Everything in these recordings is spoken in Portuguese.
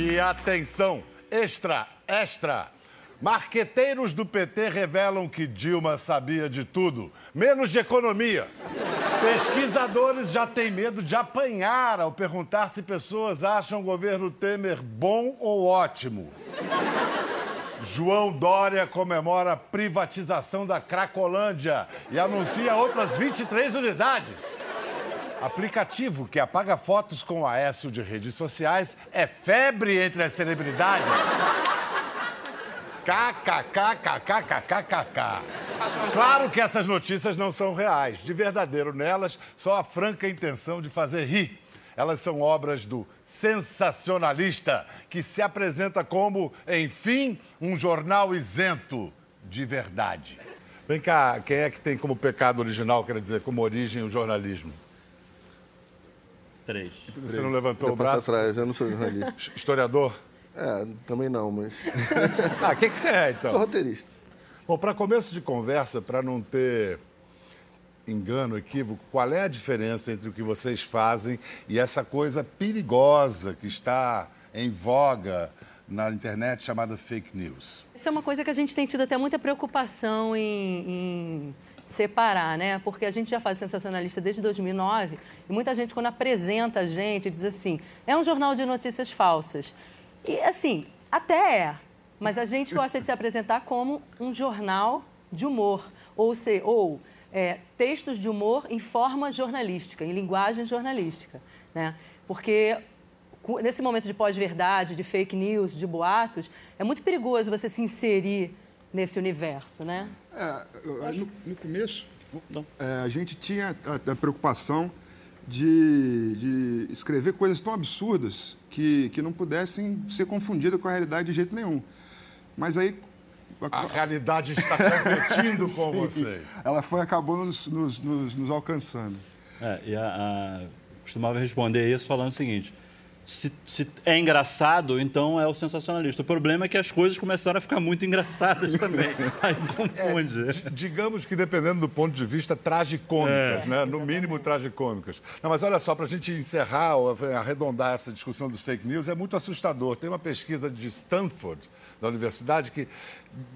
E atenção, extra, extra. Marqueteiros do PT revelam que Dilma sabia de tudo, menos de economia. Pesquisadores já têm medo de apanhar ao perguntar se pessoas acham o governo Temer bom ou ótimo. João Dória comemora a privatização da Cracolândia e anuncia outras 23 unidades. Aplicativo que apaga fotos com Aécio de redes sociais é febre entre as celebridades. KKKKKKKK. Claro que essas notícias não são reais. De verdadeiro nelas, só a franca intenção de fazer rir. Elas são obras do sensacionalista, que se apresenta como, enfim, um jornal isento de verdade. Vem cá, quem é que tem como pecado original, quer dizer, como origem o jornalismo? Três. Você não levantou Eu o passo braço? atrás, eu não sou jornalista. Historiador? É, também não, mas Ah, o que, que você é, então? sou roteirista. Bom, para começo de conversa, para não ter engano, equívoco, qual é a diferença entre o que vocês fazem e essa coisa perigosa que está em voga na internet chamada fake news? Isso é uma coisa que a gente tem tido até muita preocupação em, em separar, né? Porque a gente já faz sensacionalista desde 2009 e muita gente, quando apresenta a gente, diz assim: é um jornal de notícias falsas. E, assim, até é, mas a gente gosta de se apresentar como um jornal de humor, ou, se, ou é, textos de humor em forma jornalística, em linguagem jornalística, né? Porque nesse momento de pós-verdade, de fake news, de boatos, é muito perigoso você se inserir nesse universo, né? É, no, no começo, é, a gente tinha a, a preocupação de, de escrever coisas tão absurdas que, que não pudessem ser confundidas com a realidade de jeito nenhum. Mas aí. A realidade está competindo com Sim, vocês. Ela foi acabou nos, nos, nos, nos alcançando. É, e a, a- costumava responder isso falando o seguinte: se, se é engraçado, então é o sensacionalista. O problema é que as coisas começaram a ficar muito engraçadas também. Aí confunde. Digamos que dependendo do ponto de vista, tragicômicas, né? No mínimo, tragicômicas. Não, mas olha só, para a gente encerrar, ou arredondar essa discussão dos fake news, é muito assustador. Tem uma pesquisa de Stanford, da universidade, que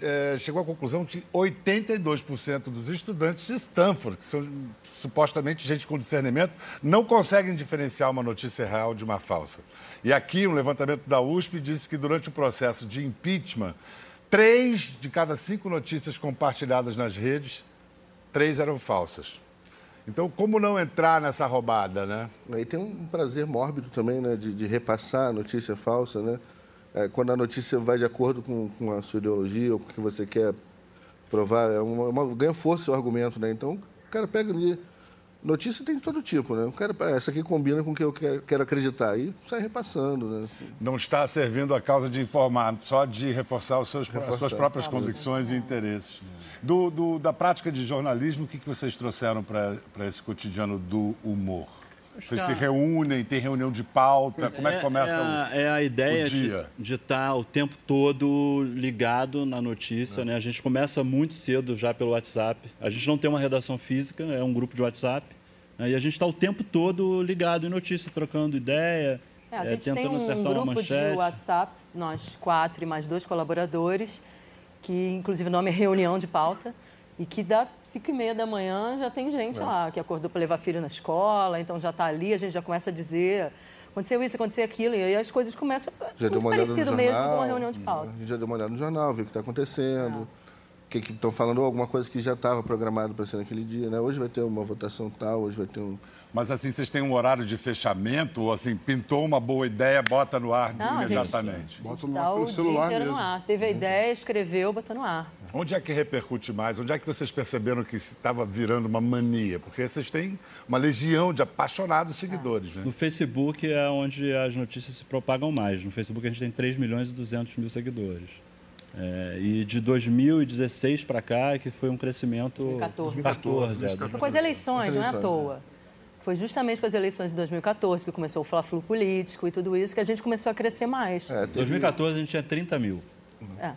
eh, chegou à conclusão que 82% dos estudantes de Stanford, que são supostamente gente com discernimento, não conseguem diferenciar uma notícia real de uma falsa. E aqui, um levantamento da USP disse que durante o processo de impeachment, Três de cada cinco notícias compartilhadas nas redes, três eram falsas. Então, como não entrar nessa roubada, né? Aí tem um prazer mórbido também, né, de, de repassar a notícia falsa, né? É, quando a notícia vai de acordo com, com a sua ideologia ou com o que você quer provar, é uma, uma- ganha força o argumento, né? Então, o cara pega ali... Notícia tem de todo tipo, né? O cara, "Ah, essa aqui combina com o que eu quero, acreditar. E sai repassando, né? Não está servindo a causa de informar, só de reforçar os seus, as suas Reforçar. próprias convicções e interesses. Do, do- da prática de jornalismo, o que, que vocês trouxeram para esse cotidiano do humor? Vocês se reúnem, tem reunião de pauta? Como é que começa é, o... a, é a ideia o de- dia? de estar o tempo todo ligado na notícia. Né? A gente começa muito cedo já pelo WhatsApp. A gente não tem uma redação física, é um grupo de WhatsApp. né? E a gente está o tempo todo ligado em notícia, trocando ideia, É, a gente tem tentando um acertar uma grupo de. WhatsApp, nós quatro e mais dois colaboradores, que inclusive o nome é Reunião de Pauta, e que dá cinco e meia da manhã já tem gente É. lá que acordou para levar filho na escola, então já está ali, a gente já começa a dizer aconteceu isso, aconteceu aquilo, e aí as coisas começam Já deu muito uma olhada no parecido jornal. mesmo com uma reunião de pauta. A gente já deu uma olhada no jornal, viu o que está acontecendo. O que que estão falando, alguma coisa que já estava programado para ser naquele dia, né? Hoje vai ter uma votação tal, hoje vai ter um... Mas assim, vocês têm um horário de fechamento? Ou assim, pintou uma boa ideia, bota no ar Não, a gente- imediatamente? Bota no ar o pelo celular inteiro no mesmo. ar. Teve a ideia, escreveu, botou no ar. Onde é que repercute mais? Onde é que vocês perceberam que estava virando uma mania? Porque vocês têm uma legião de apaixonados seguidores, né? No Facebook é onde as notícias se propagam mais. No Facebook a gente tem 3 milhões e 200 mil seguidores. É, e de 2016 para cá é que foi um crescimento... 2014. 14, é, Foi com as eleições, não é à toa. Foi justamente com as eleições de 2014 que começou o fla-flu político e tudo isso que a gente começou a crescer mais. É, Em teve, 2014 a gente tinha 30 mil. É.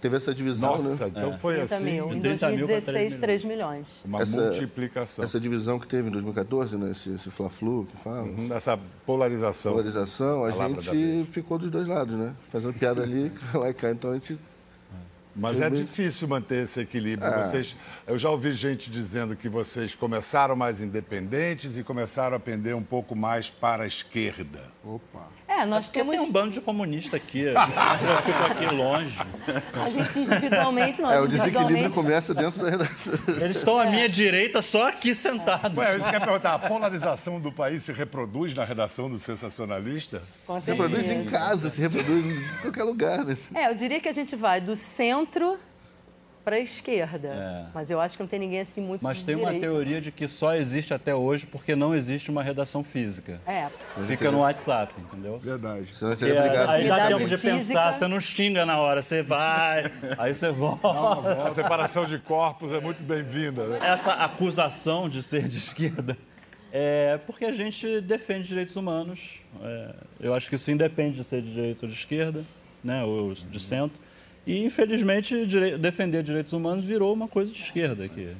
teve essa divisão, Nossa, né? então foi 30 assim mil. Em 30 mil pra 2016, 3 milhões. uma Essa- multiplicação. Essa divisão que teve em 2014, né? Esse, esse Fla-Flu que fala. Uhum, Essa polarização. Polarização, a da gente ficou dos dois lados, né? Fazendo piada ali, lá e cá. Então a gente Mas é difícil manter esse equilíbrio. Vocês, eu já ouvi gente dizendo que vocês começaram mais independentes e começaram a pender um pouco mais para a esquerda. Opa. É, nós Porque temos. tem um bando de comunista aqui. Eu fico aqui longe. A gente individualmente, nós É, o desequilíbrio começa dentro da redação. Eles estão à minha direita, só aqui sentados. Ué, isso quer perguntar, a polarização do país se reproduz na redação do sensacionalista? Com Se reproduz em casa, se reproduz em qualquer lugar, né? É, eu diria que a gente vai do centro para a esquerda. É. Mas eu acho que não tem ninguém assim muito Mas de tem uma teoria de que só existe até hoje porque não existe uma redação física. É. Fica no WhatsApp, entendeu? Verdade. Senão Porque teria brigado. aí dá tempo de física. pensar, você não xinga na hora, você vai, aí você volta. A separação de corpos é muito bem-vinda. né? Essa acusação de ser de esquerda é porque a gente defende direitos humanos. É, eu acho que isso independe de ser de direita ou de esquerda, né, ou de centro. E, infelizmente, direi- defender direitos humanos virou uma coisa de esquerda aqui.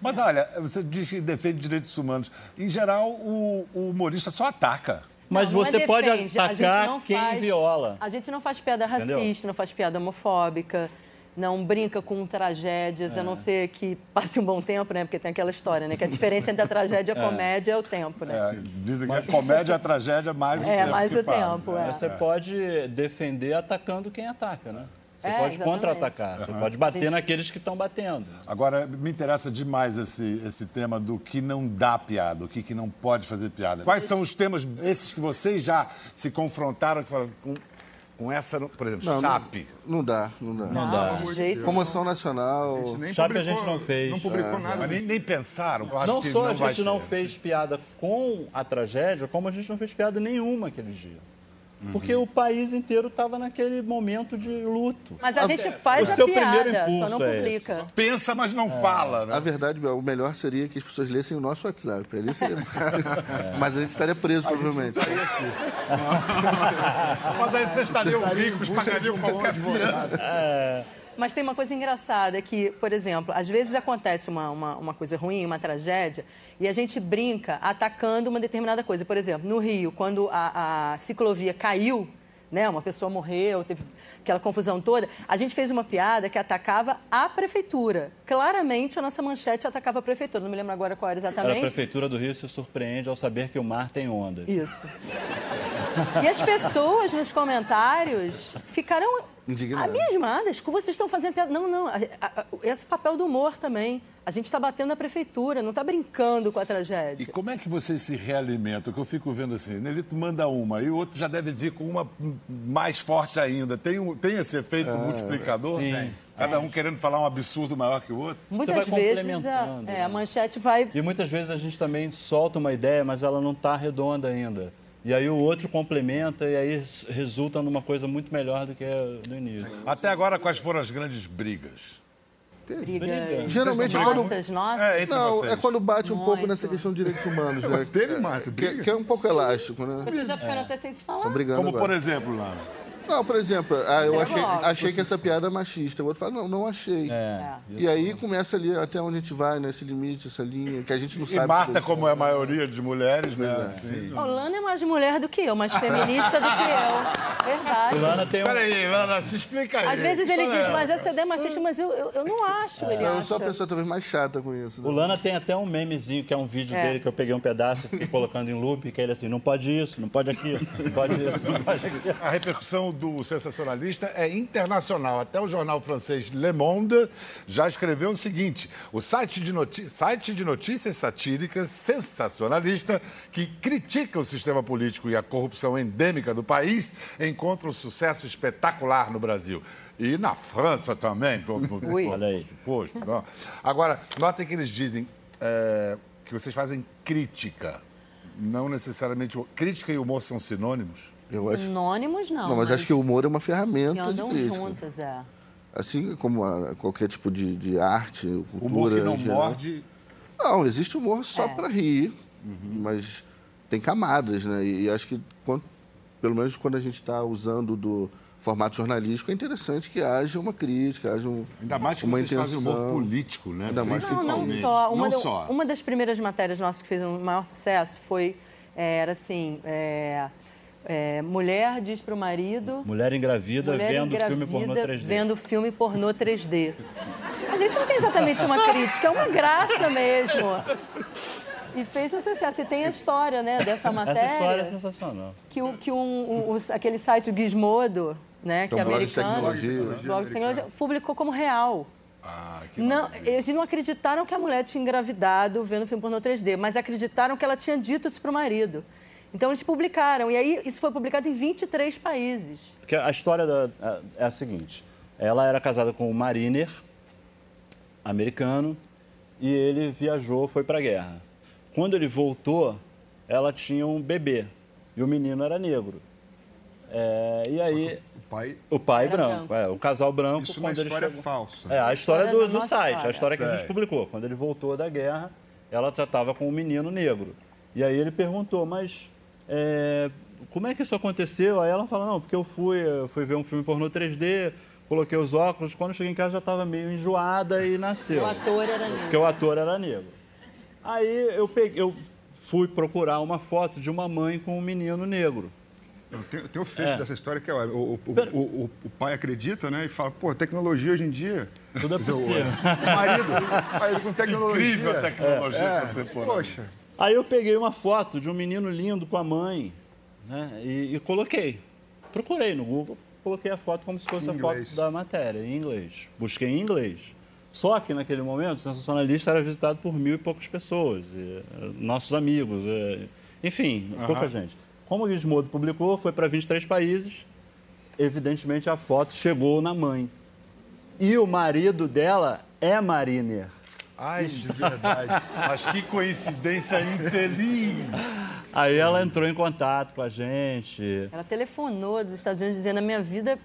Mas olha, você diz que defende direitos humanos. Em geral, o, o humorista só ataca. Mas Não, não é você pode defende, a gente atacar não quem faz- viola. A gente não faz piada Entendeu? racista, não faz piada homofóbica, não brinca com tragédias, É. a não ser que passe um bom tempo, né? Porque tem aquela história, né? Que a diferença entre a tragédia e a comédia é o tempo, né? É, dizem que a comédia é a tragédia mais o É, tempo mais que o passa. tempo, é. Você pode defender atacando quem ataca, né? Você É, pode contra-atacar, você pode bater Gente- naqueles que estão batendo. Agora, me interessa demais esse, esse tema do que não dá piada, o que, que não pode fazer piada. Quais são os temas, esses que vocês já se confrontaram, que falaram, com, com essa, por exemplo, Não, Chape? Não, não dá, não dá. Não dá. jeito Comoção nacional. Nem Chape a gente não fez. Não publicou nada. Mas nem, nem pensaram. Não que só não a gente não ser. fez piada com a tragédia, como a gente não fez piada nenhuma aquele dia. Porque o país inteiro estava naquele momento de luto. Mas a gente faz o a seu primeiro piada, só impulso não é publica. Pensa, mas não fala, né? A verdade, o melhor seria que as pessoas lessem o nosso WhatsApp. Ali seria... Mas a gente estaria preso, provavelmente. Mas aí vocês estariam ricos, pagariam qualquer fiança. Mas tem uma coisa engraçada que, por exemplo, às vezes acontece uma, uma, uma coisa ruim, uma tragédia, e a gente brinca atacando uma determinada coisa. Por exemplo, no Rio, quando a, a ciclovia caiu, né, uma pessoa morreu, teve aquela confusão toda, a gente fez uma piada que atacava a prefeitura. Claramente, a nossa manchete atacava a prefeitura. Não me lembro agora qual era A exatamente. Prefeitura do Rio se surpreende ao saber que o mar tem ondas. Isso. E as pessoas nos comentários ficaram Indignadas. abismadas. O que vocês estão fazendo piada? Não, não. a- a- a- Esse papel do humor também. A gente está batendo na prefeitura, não está brincando com a E tragédia. como é que vocês se realimentam? Que eu fico vendo assim, Nelito manda uma, e o outro já deve vir com uma mais forte ainda. Tem, um, tem esse efeito multiplicador? sim. Tem. Cada um querendo falar um absurdo maior que o outro? Muitas vai vezes a, complementando, é, né? a manchete vai. E muitas vezes a gente também solta uma ideia, mas ela não está redonda ainda. E aí o outro complementa e aí resulta numa coisa muito melhor do que a do início. Até agora, quais foram as grandes brigas? Briga. Geralmente, quando- Nossas, nossas. É, Não, vocês. é quando bate um pouco Muito. nessa questão de direitos humanos, né? Teve, Marta, Que, briga? que é um pouco elástico, né? Vocês já ficaram até sem se falar. Como, agora. por exemplo, Lana? Não, por exemplo, ah, eu Eu achei, gosto. achei que essa piada é machista. O outro fala, não, não achei. É. E aí começa ali até onde a gente vai, nesse limite, essa linha, que a gente não E sabe. Marta, posicionar. como é a maioria de mulheres, né? Assim. A Lana é mais mulher do que eu, mais feminista do que eu. Verdade. Lana tem um... Peraí, Lana, se explica aí. Às vezes ele diz, é mas essa? essa ideia é machista, mas eu, eu, eu não acho, ele Eu acha. sou a pessoa talvez mais chata com isso. né? O Lana tem até um memezinho, que é um vídeo É. dele que eu peguei um pedaço e fiquei colocando em loop, que é ele assim, não pode isso, não pode aquilo, não pode isso, não pode aquilo. A repercussão do sensacionalista é internacional. Até o jornal francês Le Monde já escreveu o seguinte: o site de, site de notícias satíricas sensacionalista, que critica o sistema político e a corrupção endêmica do país, encontra um sucesso espetacular no Brasil. E na França também, por, por, suposto. não. Agora, notem que eles dizem é, que vocês fazem crítica. Não necessariamente. Crítica e humor são sinônimos? Eu acho... Sinônimos, não. Não, mas acho que o humor é uma que ferramenta de andam crítica. juntas, é. Assim como a- qualquer tipo de, de arte, cultura. Humor que não geral. morde. Não, existe humor só É. para rir, mas tem camadas, né? E, e acho que, quando- pelo menos quando a gente está usando do, formato jornalístico, é interessante que haja uma crítica, haja um, Ainda mais que uma vocês fazem intenção. humor político, né? Ainda mais- Não, não só. Uma, Não da- só. uma das primeiras matérias nossas que fez um maior sucesso foi, é, era assim, é, é, mulher diz para o marido... Mulher engravida mulher vendo filme pornô engravida 3D. vendo filme pornô 3D. Mas isso não tem exatamente uma crítica, é uma graça mesmo. E fez um sucesso. E tem a história, né, dessa Essa história é matéria. sensacional. que, o- que um, um- os- aquele site, o Gizmodo, né, que é um blog de americano, tecnologia. blog de tecnologia, publicou como real. Ah, que Não, eles não acreditaram que a mulher tinha engravidado vendo filme pornô 3D, mas acreditaram que ela tinha dito isso para o marido. Então eles publicaram, e aí isso foi publicado em 23 países. Porque a história da- a- é a seguinte: ela era casada com um mariner americano e ele viajou, foi para a guerra. Quando ele voltou, ela tinha um bebê e o menino era negro. É, e aí O pai. o pai branco, branco. é, um casal branco Isso é uma quando ele história chegou. falsa. É, a história História do, do site, a história. história que a gente publicou. Quando ele voltou da guerra, ela já estava com um menino negro. E aí ele perguntou, mas é, como é que isso aconteceu? Aí ela falou, não, porque eu fui, eu fui ver um filme pornô 3D, coloquei os óculos, quando eu cheguei em casa já estava meio enjoada e nasceu. O ator era negro. Porque o ator era negro. Aí eu, peguei, eu fui procurar uma foto de uma mãe com um menino negro. Tem, tem o fecho É. dessa história que é, o, o, o, o, o- o pai acredita, né? E fala, pô, tecnologia hoje em dia. Tudo é possível. O marido, o marido com tecnologia. Incrível a tecnologia É, contemporânea. poxa. Aí eu peguei uma foto de um menino lindo com a mãe né, e, e coloquei. Procurei no Google, coloquei a foto como se fosse a foto da matéria, em inglês. Busquei em inglês. Só que naquele momento, o Sensacionalista era visitado por mil e poucas pessoas, e, eh, nossos amigos, eh, enfim, pouca gente. Como o Gizmodo publicou, foi para 23 países, evidentemente a foto chegou na mãe. E o marido dela é mariner. Ai, de verdade. Mas que coincidência infeliz. Aí ela entrou em contato com a gente. Ela telefonou dos Estados Unidos dizendo: a minha vida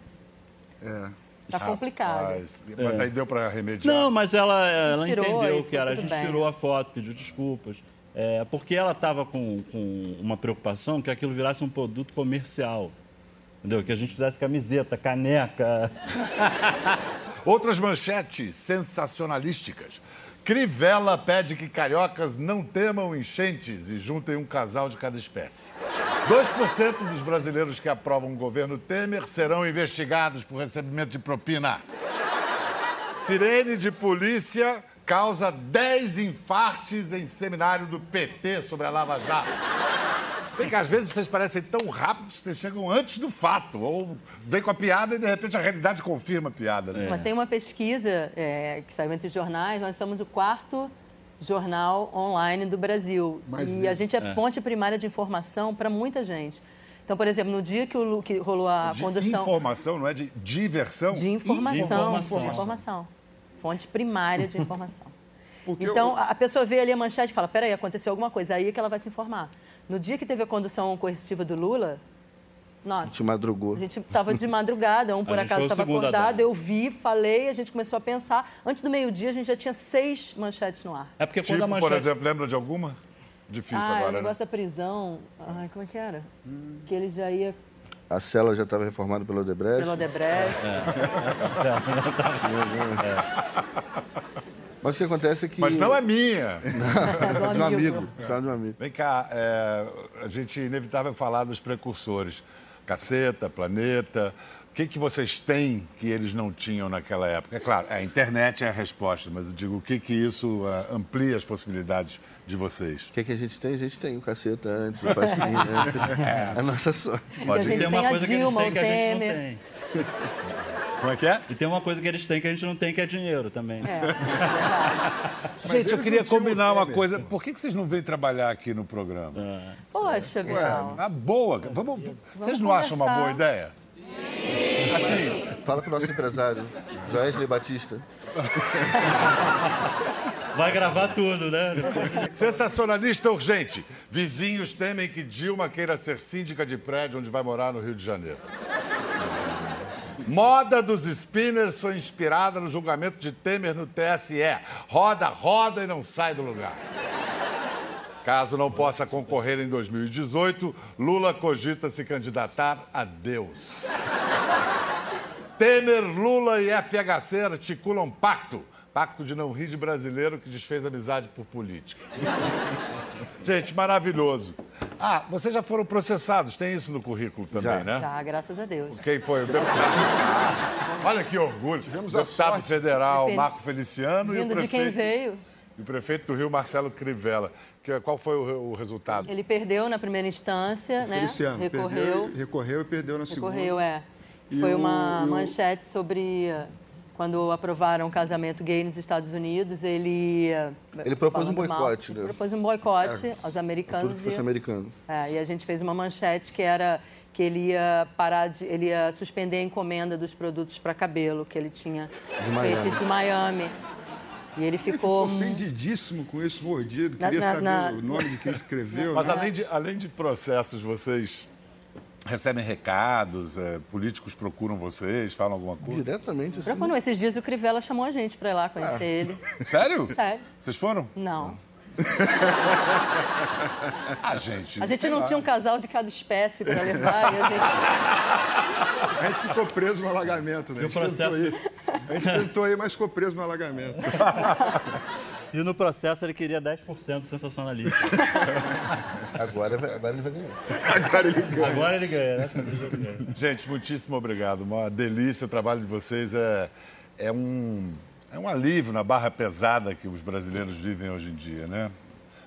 É. tá complicada. Rapaz, Mas aí deu para remediar. Não, mas ela, ela tirou entendeu o que era. A gente bem. tirou a foto, pediu desculpas. É, porque ela estava com, com uma preocupação que aquilo virasse um produto comercial. Entendeu? Que a gente fizesse camiseta, caneca. Outras manchetes sensacionalísticas. Crivella pede que cariocas não temam enchentes e juntem um casal de cada espécie. 2% dos brasileiros que aprovam o governo Temer serão investigados por recebimento de propina. Sirene de polícia causa 10 infartes em seminário do PT sobre a Lava Jato. Vem que às vezes vocês parecem tão rápidos que vocês chegam antes do fato. Ou vem com a piada e de repente a realidade confirma a piada. Né? Mas tem uma pesquisa é, que saiu entre os jornais, nós somos o quarto jornal online do Brasil. Mais e a gente é, fonte primária de informação para muita gente. Então, por exemplo, no dia que, o, que rolou a De condução informação, não é de diversão? de informação, informação. de informação. Fonte primária de informação. Porque então, eu- a a pessoa vê ali a manchete e fala, peraí, aconteceu alguma coisa. Aí é que ela vai se informar. No dia que teve a condução coercitiva do Lula, A nossa, gente madrugou. a gente estava de madrugada, um por A acaso o estava a acordado, eu vi, falei, a gente começou a pensar. Antes do meio-dia, a gente já tinha seis manchetes no ar. É porque quando a Tipo, manchete. por exemplo, lembra de alguma? Difícil ah, o agora, negócio né? da prisão. Ai, como é que era? Que ele já ia A cela já estava reformada pelo Odebrecht. pelo Odebrecht. Mas o que acontece é que... Mas não é minha. de um amigo. Cela de um amigo. Vem cá, é, a gente inevitável falar dos precursores. Caceta, Planeta. O que, que vocês têm que eles não tinham naquela época? É claro, a internet é a resposta, mas eu digo, o que, que isso ah, amplia as possibilidades de vocês? O que, é que a gente tem? A gente tem o caceta antes, o pastinho antes. É a nossa sorte. E a gente Tem tem uma a coisa que Dilma, têm o que a gente não tem. Como é que é? E tem uma coisa que eles têm que a gente não tem, que é dinheiro também. É, verdade. Gente, eu queria combinar uma coisa. Por que, que vocês não vêm trabalhar aqui no programa? Poxa, Bichão. Na boa. Vamos, vocês não acham uma conversar. boa ideia? Assim, Fala com o nosso empresário, Joesley Batista. Vai gravar tudo, né? sensacionalista urgente. Vizinhos temem que Dilma queira ser síndica de prédio onde vai morar no Rio de Janeiro. Moda dos spinners foi inspirada no julgamento de Temer no TSE. Roda, roda e não sai do lugar. Caso não possa concorrer em 2018, Lula cogita se candidatar a Deus. Temer, Lula e FHC articulam pacto. Pacto de não rir de brasileiro que desfez amizade por política. Gente, maravilhoso. Ah, vocês já foram processados, tem isso no currículo também, Já. né? Já, graças a Deus. Quem foi? O deputado. Olha que orgulho. Tivemos a deputado sorte federal de Marco Feliciano e o Vindo de quem prefeito, veio. e o prefeito do Rio, Marcelo Crivella. Que, qual foi o, o resultado? Ele perdeu na primeira instância, né? Feliciano Recorreu. perdeu, recorreu e perdeu na segunda. Recorreu, é. E Foi o- uma o- manchete sobre quando aprovaram o casamento gay nos Estados Unidos, ele... uh, Ele propôs um mal, boicote, ele né? propôs um boicote aos Tudo que americanos. fosse e- americano. É, e a gente fez uma manchete que era que ele ia parar de, ele ia suspender a encomenda dos produtos para cabelo que ele tinha De Miami. feito de Miami. E ele Ele ficou ficou ofendidíssimo com isso, mordido. Na- Queria na- saber na- o nome de quem escreveu. Mas né? além de, além de processos, vocês recebem recados, é, políticos procuram vocês, falam alguma coisa? Diretamente assim. Quando esses dias o Crivella chamou a gente para ir lá conhecer ele. Sério? Sério? Vocês foram? Não. Ah, gente. A gente não lá. tinha um casal de cada espécie para levar e a gente A gente ficou preso no alagamento, né? A gente, tentou ir, a gente tentou ir, mas ficou preso no alagamento. E no processo ele queria 10% do sensacionalista. Agora, agora ele vai ganhar. Agora ele ganha. Agora ele ganha, né? Gente, muitíssimo obrigado. Uma delícia. O trabalho de vocês é, é, um, é um alívio na barra pesada que os brasileiros vivem hoje em dia, né?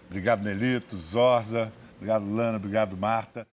Obrigado, Nelito, Zorza. Obrigado, Lana. Obrigado, Marta.